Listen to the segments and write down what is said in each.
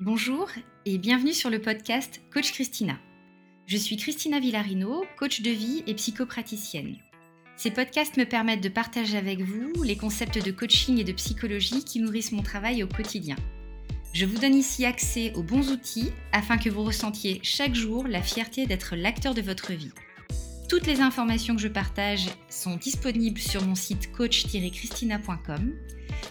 Bonjour et bienvenue sur le podcast Coach Christina. Je suis Christina Villarino, coach de vie et psychopraticienne. Ces podcasts me permettent de partager avec vous les concepts de coaching et de psychologie qui nourrissent mon travail au quotidien. Je vous donne ici accès aux bons outils afin que vous ressentiez chaque jour la fierté d'être l'acteur de votre vie. Toutes les informations que je partage sont disponibles sur mon site coach-christina.com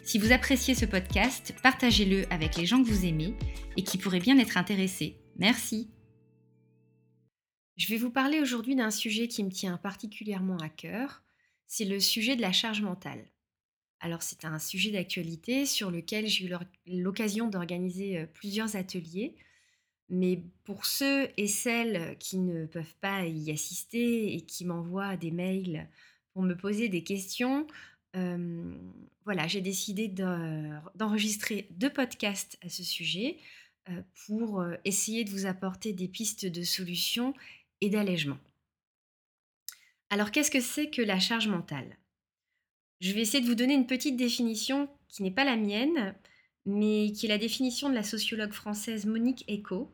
si vous appréciez ce podcast, partagez-le avec les gens que vous aimez et qui pourraient bien être intéressés. Merci. Je vais vous parler aujourd'hui d'un sujet qui me tient particulièrement à cœur, c'est le sujet de la charge mentale. Alors c'est un sujet d'actualité sur lequel j'ai eu l'occasion d'organiser euh, plusieurs ateliers, mais pour ceux et celles qui ne peuvent pas y assister et qui m'envoient des mails pour me poser des questions, voilà, j'ai décidé d'enregistrer deux podcasts à ce sujet pour essayer de vous apporter des pistes de solutions et d'allègement. Alors, qu'est-ce que c'est que la charge mentale? Je vais essayer de vous donner une petite définition qui n'est pas la mienne, mais qui est la définition de la sociologue française Monique Eco,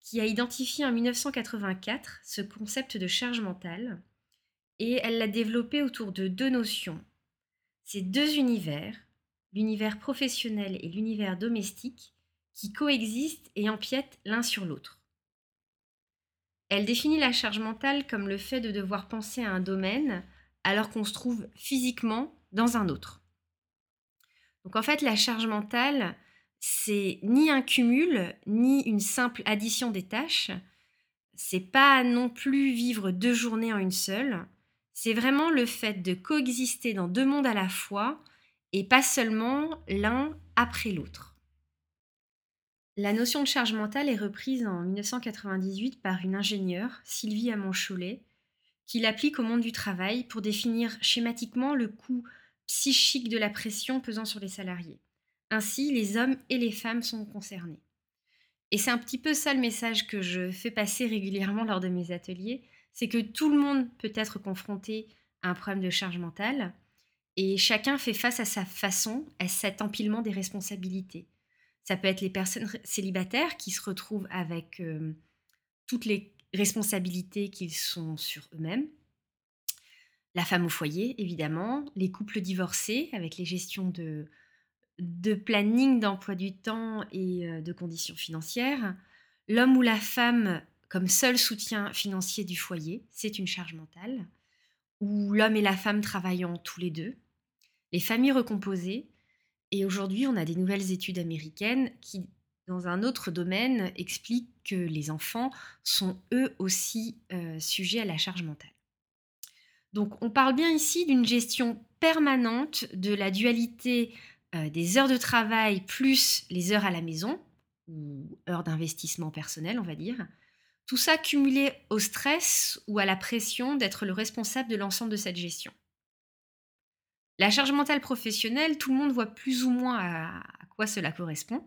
qui a identifié en 1984 ce concept de charge mentale, et elle l'a développé autour de deux notions, ces deux univers, l'univers professionnel et l'univers domestique, qui coexistent et empiètent l'un sur l'autre. Elle définit la charge mentale comme le fait de devoir penser à un domaine alors qu'on se trouve physiquement dans un autre. Donc en fait, la charge mentale, c'est ni un cumul, ni une simple addition des tâches. C'est pas non plus vivre deux journées en une seule. C'est vraiment le fait de coexister dans deux mondes à la fois et pas seulement l'un après l'autre. La notion de charge mentale est reprise en 1998 par une ingénieure, Sylvie Amon-Cholet, qui l'applique au monde du travail pour définir schématiquement le coût psychique de la pression pesant sur les salariés. Ainsi, les hommes et les femmes sont concernés. Et c'est un petit peu ça le message que je fais passer régulièrement lors de mes ateliers, c'est que tout le monde peut être confronté à un problème de charge mentale et chacun fait face à sa façon à cet empilement des responsabilités. Ça peut être les personnes célibataires qui se retrouvent avec euh, toutes les responsabilités qu'ils sont sur eux-mêmes. La femme au foyer, évidemment. Les couples divorcés avec les gestions de, de planning d'emploi du temps et euh, de conditions financières. L'homme ou la femme comme seul soutien financier du foyer, c'est une charge mentale, où l'homme et la femme travaillant tous les deux, les familles recomposées, et aujourd'hui on a des nouvelles études américaines qui, dans un autre domaine, expliquent que les enfants sont eux aussi euh, sujets à la charge mentale. Donc on parle bien ici d'une gestion permanente de la dualité euh, des heures de travail plus les heures à la maison, ou heures d'investissement personnel, on va dire, tout ça cumulé au stress ou à la pression d'être le responsable de l'ensemble de cette gestion. La charge mentale professionnelle, tout le monde voit plus ou moins à, quoi cela correspond.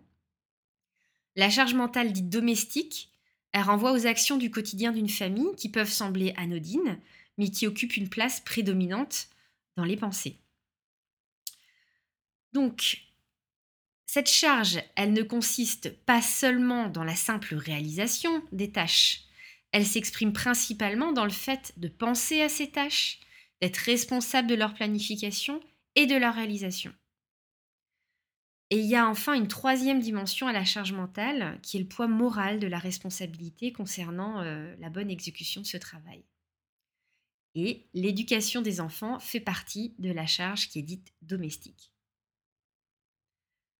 La charge mentale dite domestique, elle renvoie aux actions du quotidien d'une famille qui peuvent sembler anodines, mais qui occupent une place prédominante dans les pensées. Donc, cette charge, elle ne consiste pas seulement dans la simple réalisation des tâches, elle s'exprime principalement dans le fait de penser à ces tâches, d'être responsable de leur planification et de leur réalisation. Et il y a enfin une troisième dimension à la charge mentale, qui est le poids moral de la responsabilité concernant euh, la bonne exécution de ce travail. Et l'éducation des enfants fait partie de la charge qui est dite domestique.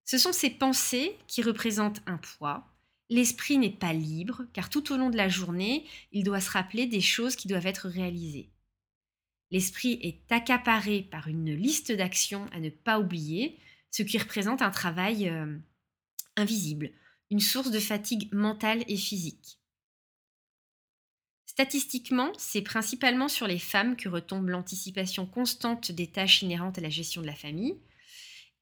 Ce sont ces pensées qui représentent un poids. L'esprit n'est pas libre, car tout au long de la journée, il doit se rappeler des choses qui doivent être réalisées. L'esprit est accaparé par une liste d'actions à ne pas oublier, ce qui représente un travail euh, invisible, une source de fatigue mentale et physique. Statistiquement, c'est principalement sur les femmes que retombe l'anticipation constante des tâches inhérentes à la gestion de la famille,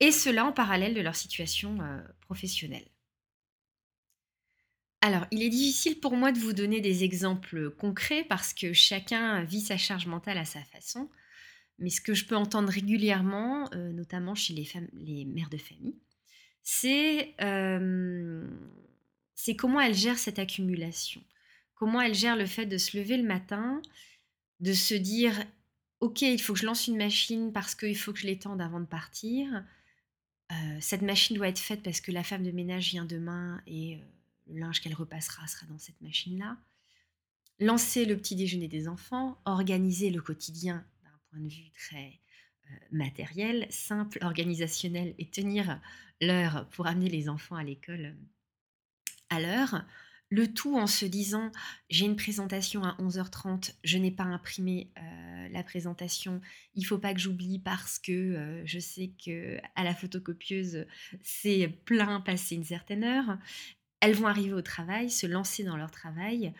et cela en parallèle de leur situation euh, professionnelle. Alors, il est difficile pour moi de vous donner des exemples concrets parce que chacun vit sa charge mentale à sa façon, mais ce que je peux entendre régulièrement, euh, notamment chez les, mères de famille, c'est euh, comment elle gère cette accumulation. Comment elle gère le fait de se lever le matin, de se dire Ok, il faut que je lance une machine parce qu'il faut que je l'étende avant de partir. Euh, cette machine doit être faite parce que la femme de ménage vient demain et euh, le linge qu'elle repassera sera dans cette machine-là. Lancer le petit déjeuner des enfants, organiser le quotidien d'un point de vue très euh, matériel, simple, organisationnel et tenir l'heure pour amener les enfants à l'école à l'heure. Le tout en se disant j'ai une présentation à 11h30, je n'ai pas imprimé la présentation, il faut pas que j'oublie parce que je sais que à la photocopieuse c'est plein passé une certaine heure. Elles vont arriver au travail, se lancer dans leur travail,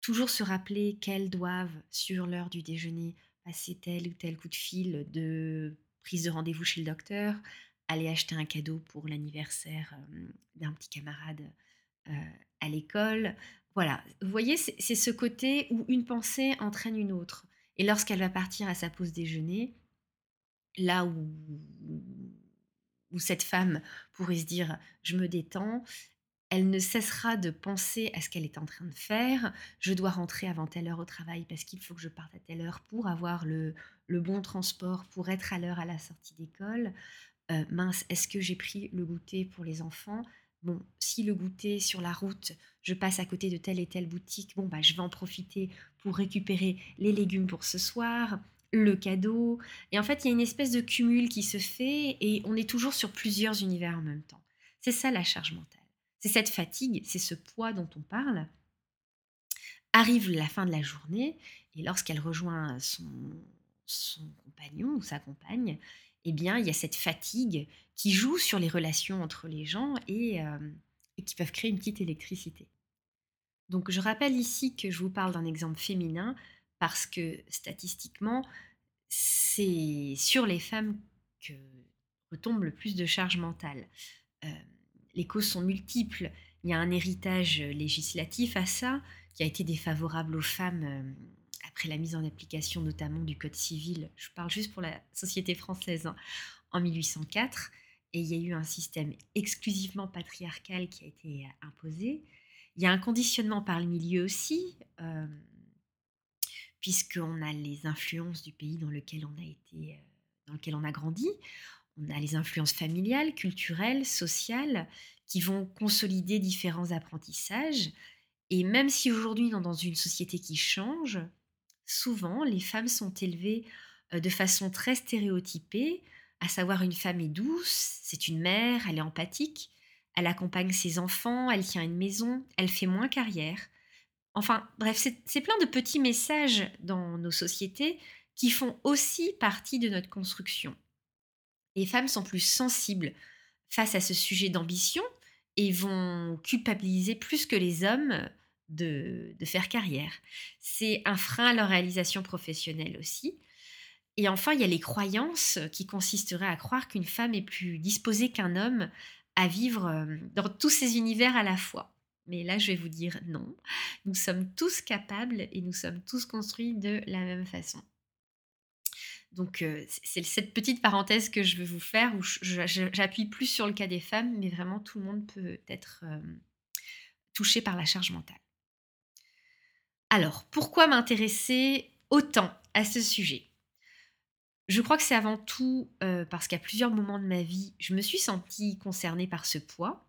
toujours se rappeler qu'elles doivent sur l'heure du déjeuner passer tel ou tel coup de fil de prise de rendez-vous chez le docteur, aller acheter un cadeau pour l'anniversaire d'un petit camarade à l'école. Voilà, vous voyez, c'est ce côté où une pensée entraîne une autre. Et lorsqu'elle va partir à sa pause déjeuner, là où, où cette femme pourrait se dire je me détends, elle ne cessera de penser à ce qu'elle est en train de faire. Je dois rentrer avant telle heure au travail parce qu'il faut que je parte à telle heure pour avoir le, le bon transport, pour être à l'heure à la sortie d'école. Euh, mince, est-ce que j'ai pris le goûter pour les enfants? Bon, si le goûter sur la route, je passe à côté de telle et telle boutique, bon, bah, je vais en profiter pour récupérer les légumes pour ce soir, le cadeau. Et en fait, il y a une espèce de cumul qui se fait et on est toujours sur plusieurs univers en même temps. C'est ça la charge mentale. C'est cette fatigue, c'est ce poids dont on parle. Arrive la fin de la journée et lorsqu'elle rejoint son, son compagnon ou sa compagne, eh bien, il y a cette fatigue qui joue sur les relations entre les gens et, qui peuvent créer une petite électricité. Donc, je rappelle ici que je vous parle d'un exemple féminin parce que statistiquement, c'est sur les femmes que retombe le plus de charge mentale. Euh, les causes sont multiples. Il y a un héritage législatif à ça qui a été défavorable aux femmes. Après la mise en application notamment du Code civil, je parle juste pour la société française, hein, en 1804, et il y a eu un système exclusivement patriarcal qui a été euh, imposé. Il y a un conditionnement par le milieu aussi, euh, puisqu'on a les influences du pays dans lequel on a été, euh, dans lequel on a grandi. On a les influences familiales, culturelles, sociales, qui vont consolider différents apprentissages. Et même si aujourd'hui, dans une société qui change, souvent, les femmes sont élevées de façon très stéréotypée, à savoir une femme est douce, c'est une mère, elle est empathique, elle accompagne ses enfants, elle tient une maison, elle fait moins carrière. Enfin, bref, c'est plein de petits messages dans nos sociétés qui font aussi partie de notre construction. Les femmes sont plus sensibles face à ce sujet d'ambition et vont culpabiliser plus que les hommes de, faire carrière. C'est un frein à leur réalisation professionnelle aussi. Et enfin, il y a les croyances qui consisteraient à croire qu'une femme est plus disposée qu'un homme à vivre euh, dans tous ces univers à la fois. Mais là, je vais vous dire non. Nous sommes tous capables et nous sommes tous construits de la même façon. Donc, euh, c'est cette petite parenthèse que je veux vous faire où j'appuie plus sur le cas des femmes, mais vraiment tout le monde peut être euh, touché par la charge mentale. Alors, pourquoi m'intéresser autant à ce sujet? Je crois que c'est avant tout euh, parce qu'à plusieurs moments de ma vie, je me suis sentie concernée par ce poids,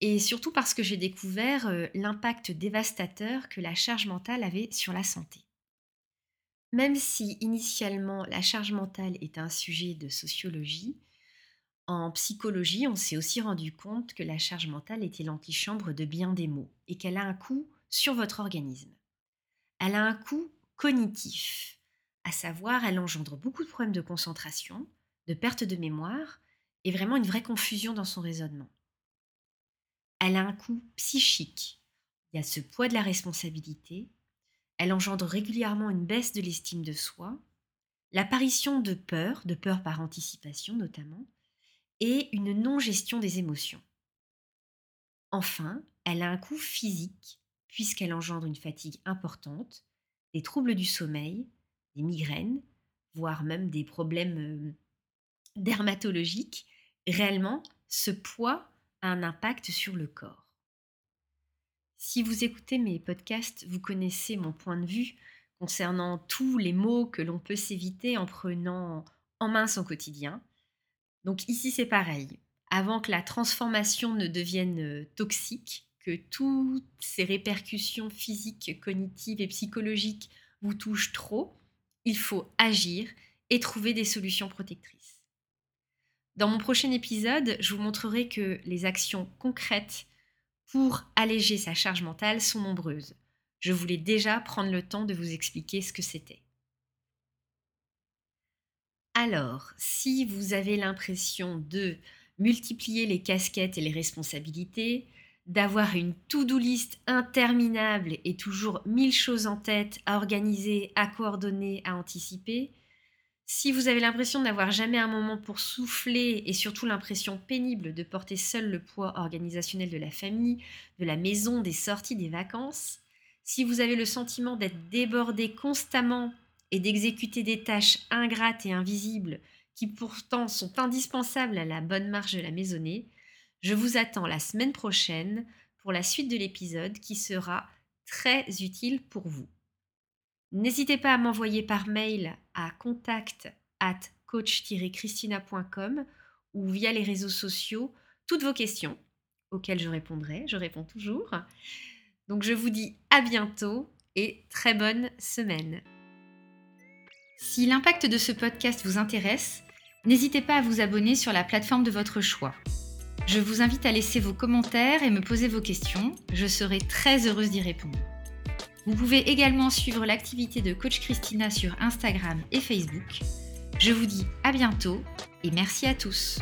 et surtout parce que j'ai découvert euh, l'impact dévastateur que la charge mentale avait sur la santé. Même si initialement la charge mentale est un sujet de sociologie, en psychologie, on s'est aussi rendu compte que la charge mentale était l'antichambre de bien des maux et qu'elle a un coût sur votre organisme elle a un coût cognitif, à savoir elle engendre beaucoup de problèmes de concentration, de perte de mémoire et vraiment une vraie confusion dans son raisonnement. Elle a un coût psychique, il y a ce poids de la responsabilité, elle engendre régulièrement une baisse de l'estime de soi, l'apparition de peur, de peur par anticipation notamment, et une non-gestion des émotions. Enfin, elle a un coût physique puisqu'elle engendre une fatigue importante, des troubles du sommeil, des migraines, voire même des problèmes euh, dermatologiques. Réellement, ce poids a un impact sur le corps. Si vous écoutez mes podcasts, vous connaissez mon point de vue concernant tous les mots que l'on peut s'éviter en prenant en main son quotidien. Donc ici c'est pareil. Avant que la transformation ne devienne euh, toxique, que toutes ces répercussions physiques, cognitives et psychologiques vous touchent trop, il faut agir et trouver des solutions protectrices. Dans mon prochain épisode, je vous montrerai que les actions concrètes pour alléger sa charge mentale sont nombreuses. Je voulais déjà prendre le temps de vous expliquer ce que c'était. Alors, si vous avez l'impression de multiplier les casquettes et les responsabilités, d'avoir une to-do list interminable et toujours mille choses en tête à organiser, à coordonner, à anticiper, si vous avez l'impression d'avoir jamais un moment pour souffler et surtout l'impression pénible de porter seul le poids organisationnel de la famille, de la maison, des sorties, des vacances, si vous avez le sentiment d'être débordé constamment et d'exécuter des tâches ingrates et invisibles qui pourtant sont indispensables à la bonne marche de la maisonnée, je vous attends la semaine prochaine pour la suite de l'épisode qui sera très utile pour vous. N'hésitez pas à m'envoyer par mail à contact at coach-christina.com ou via les réseaux sociaux toutes vos questions auxquelles je répondrai. Je réponds toujours. Donc je vous dis à bientôt et très bonne semaine. Si l'impact de ce podcast vous intéresse, n'hésitez pas à vous abonner sur la plateforme de votre choix. Je vous invite à laisser vos commentaires et me poser vos questions. Je serai très heureuse d'y répondre. Vous pouvez également suivre l'activité de Coach Christina sur Instagram et Facebook. Je vous dis à bientôt et merci à tous.